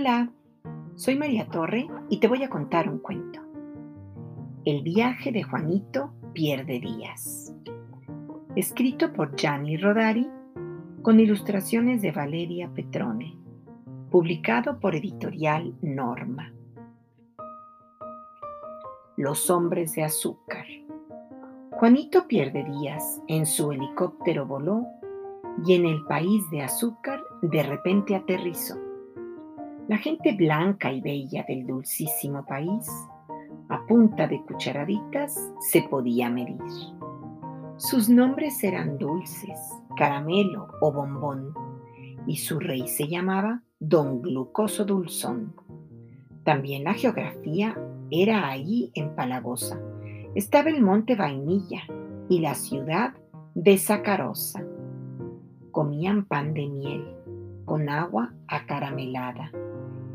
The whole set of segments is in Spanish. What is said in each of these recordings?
Hola, soy María Torre y te voy a contar un cuento. El viaje de Juanito pierde días. Escrito por Gianni Rodari con ilustraciones de Valeria Petrone. Publicado por Editorial Norma. Los hombres de azúcar. Juanito pierde días. En su helicóptero voló y en el país de azúcar de repente aterrizó. La gente blanca y bella del dulcísimo país, a punta de cucharaditas, se podía medir. Sus nombres eran dulces, caramelo o bombón, y su rey se llamaba Don Glucoso Dulzón. También la geografía era allí empalagosa. Estaba el monte Vainilla y la ciudad de Sacarosa comían pan de miel con agua acaramelada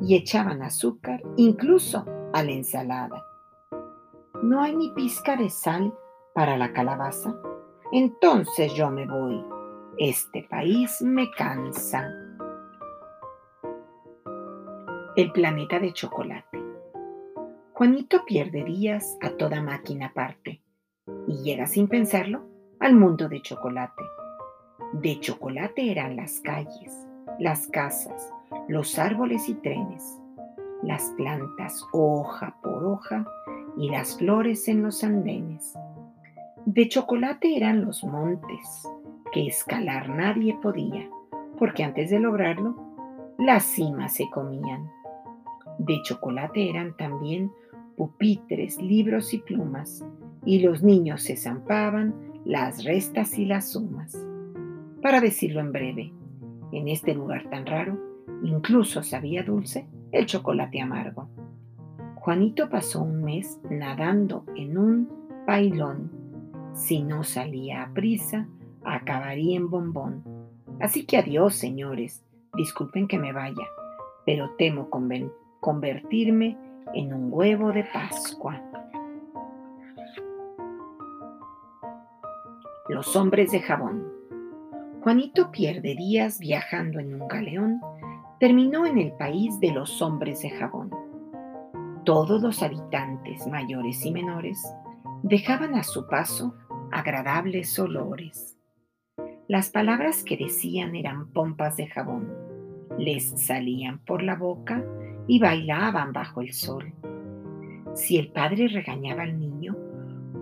y echaban azúcar incluso a la ensalada. ¿No hay ni pizca de sal para la calabaza? Entonces yo me voy. Este país me cansa. El planeta de chocolate. Juanito pierde días a toda máquina aparte y llega sin pensarlo al mundo de chocolate. De chocolate eran las calles, las casas, los árboles y trenes, las plantas hoja por hoja y las flores en los andenes. De chocolate eran los montes, que escalar nadie podía, porque antes de lograrlo, las cimas se comían. De chocolate eran también pupitres, libros y plumas, y los niños se zampaban las restas y las sumas. Para decirlo en breve, en este lugar tan raro, incluso sabía dulce el chocolate amargo. Juanito pasó un mes nadando en un pailón. Si no salía a prisa, acabaría en bombón. Así que adiós, señores. Disculpen que me vaya, pero temo convertirme en un huevo de Pascua. Los hombres de jabón. Juanito pierde días viajando en un galeón, terminó en el país de los hombres de jabón. Todos los habitantes, mayores y menores, dejaban a su paso agradables olores. Las palabras que decían eran pompas de jabón, les salían por la boca y bailaban bajo el sol. Si el padre regañaba al niño,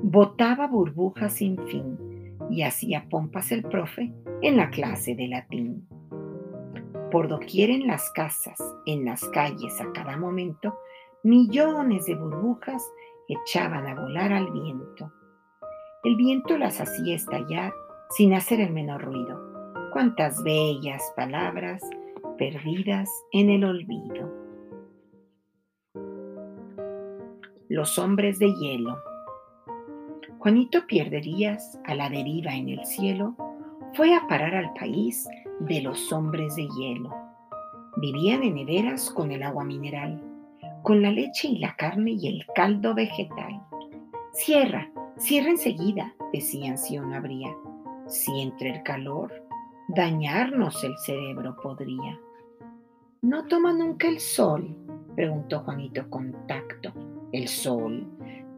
botaba burbujas sin fin y hacía pompas el profe en la clase de latín. Por doquier en las casas, en las calles a cada momento, millones de burbujas echaban a volar al viento. El viento las hacía estallar sin hacer el menor ruido. Cuántas bellas palabras perdidas en el olvido. Los hombres de hielo. Juanito pierde días a la deriva en el cielo, fue a parar al país de los hombres de hielo. Vivían en neveras con el agua mineral, con la leche y la carne y el caldo vegetal. Cierra, cierra enseguida, decían si no habría. Si entre el calor, dañarnos el cerebro podría. ¿No toma nunca el sol? preguntó Juanito con tacto. ¿El sol?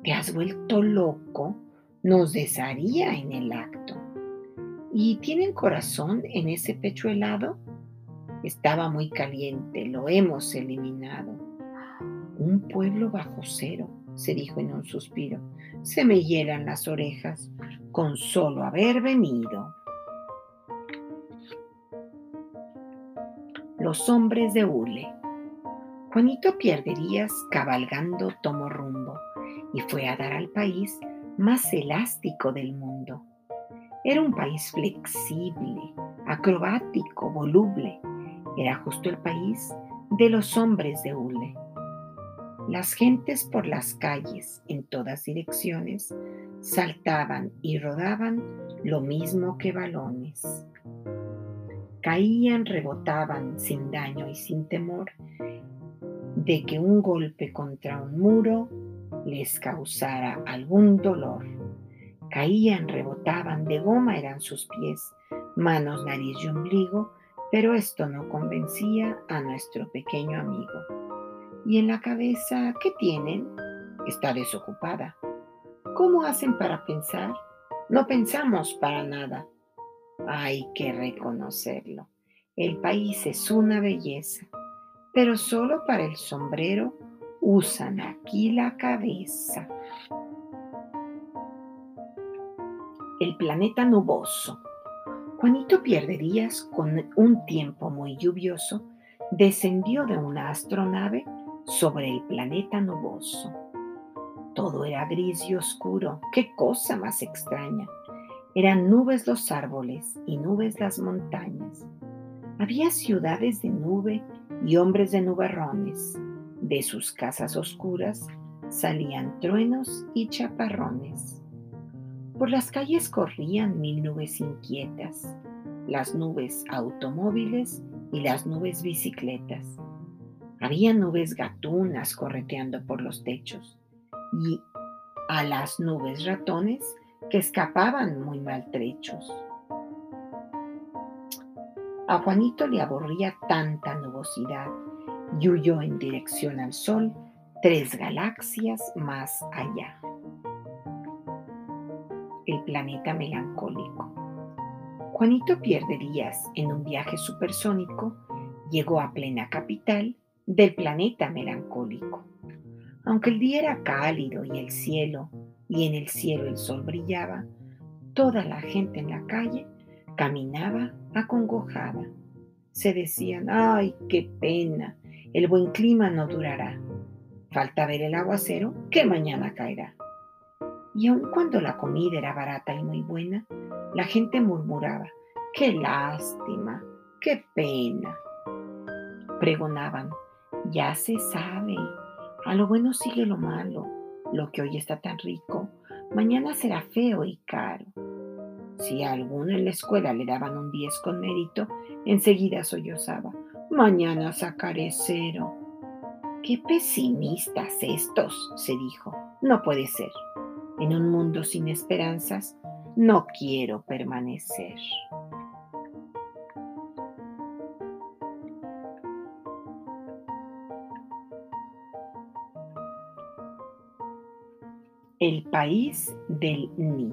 ¿Te has vuelto loco? Nos desharía en el acto. ¿Y tienen corazón en ese pecho helado? Estaba muy caliente, lo hemos eliminado. Un pueblo bajo cero, se dijo en un suspiro. Se me hielan las orejas con solo haber venido. Los hombres de hule. Juanito Pierderías cabalgando tomó rumbo y fue a dar al país más elástico del mundo. Era un país flexible, acrobático, voluble. Era justo el país de los hombres de hule. Las gentes por las calles en todas direcciones saltaban y rodaban lo mismo que balones. Caían, rebotaban sin daño y sin temor de que un golpe contra un muro les causara algún dolor. Caían, rebotaban, de goma eran sus pies, manos, nariz y ombligo, Pero esto no convencía a nuestro pequeño amigo. ¿Y en la cabeza qué tienen? Está desocupada. ¿Cómo hacen para pensar? No pensamos para nada. Hay que reconocerlo. El país es una belleza, pero solo para el sombrero usan aquí la cabeza. El planeta nuboso. Juanito Pierde Díaz, con un tiempo muy lluvioso, descendió de una astronave sobre el planeta nuboso. Todo era gris y oscuro. ¡Qué cosa más extraña! Eran nubes los árboles y nubes las montañas. Había ciudades de nube y hombres de nubarrones. De sus casas oscuras salían truenos y chaparrones. Por las calles corrían mil nubes inquietas, las nubes automóviles y las nubes bicicletas. Había nubes gatunas correteando por los techos y a las nubes ratones que escapaban muy maltrechos. A Juanito le aburría tanta nubosidad y huyó en dirección al sol tres galaxias más allá. El planeta melancólico. Juanito pierde días en un viaje supersónico, llegó a plena capital del planeta melancólico. Aunque el día era cálido y el cielo, y en el cielo el sol brillaba, toda la gente en la calle caminaba acongojada. Se decían, ay, qué pena, el buen clima no durará. Falta ver el aguacero que mañana caerá. Y aun cuando la comida era barata y muy buena, la gente murmuraba, qué lástima, qué pena. Pregonaban, ya se sabe, a lo bueno sigue lo malo. Lo que hoy está tan rico, mañana será feo y caro. Si a alguno en la escuela le daban un 10 con mérito, enseguida sollozaba. Mañana sacaré cero. Qué pesimistas estos, se dijo. No puede ser. En un mundo sin esperanzas, no quiero permanecer. El país del Ni.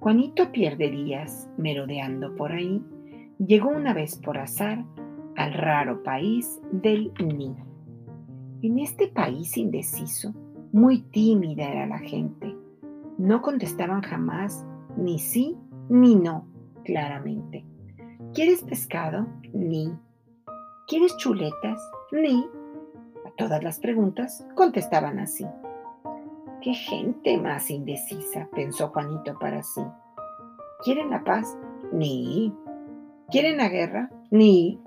Juanito pierde días merodeando por ahí. Llegó una vez por azar al raro país del Ni. En este país indeciso, muy tímida era la gente. No contestaban jamás ni sí ni no, claramente. ¿Quieres pescado? Ni. ¿Quieres chuletas? Ni. A todas las preguntas contestaban así. Qué gente más indecisa, pensó Juanito para sí. ¿Quieren la paz? Ni. ¿Quieren la guerra? Ni.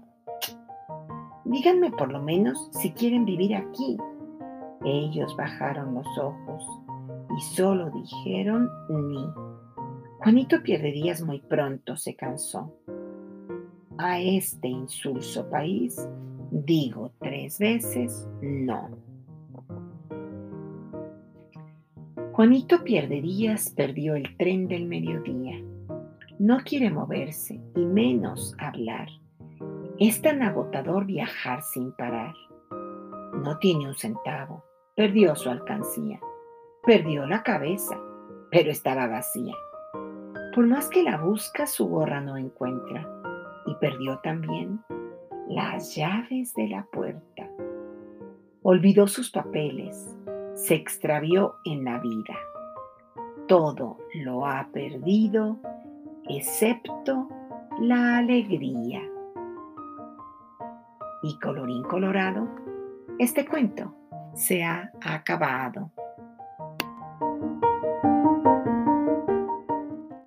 Díganme por lo menos si quieren vivir aquí. Ellos bajaron los ojos y solo dijeron ni. Juanito Pierde muy pronto se cansó. A este insulso país digo tres veces no. Juanito pierde días, perdió el tren del mediodía. No quiere moverse y menos hablar. Es tan agotador viajar sin parar. No tiene un centavo. Perdió su alcancía. Perdió la cabeza, pero estaba vacía. Por más que la busca, su gorra no encuentra. Y perdió también las llaves de la puerta. Olvidó sus papeles se extravió en la vida. Todo lo ha perdido excepto la alegría. Y colorín colorado, este cuento se ha acabado.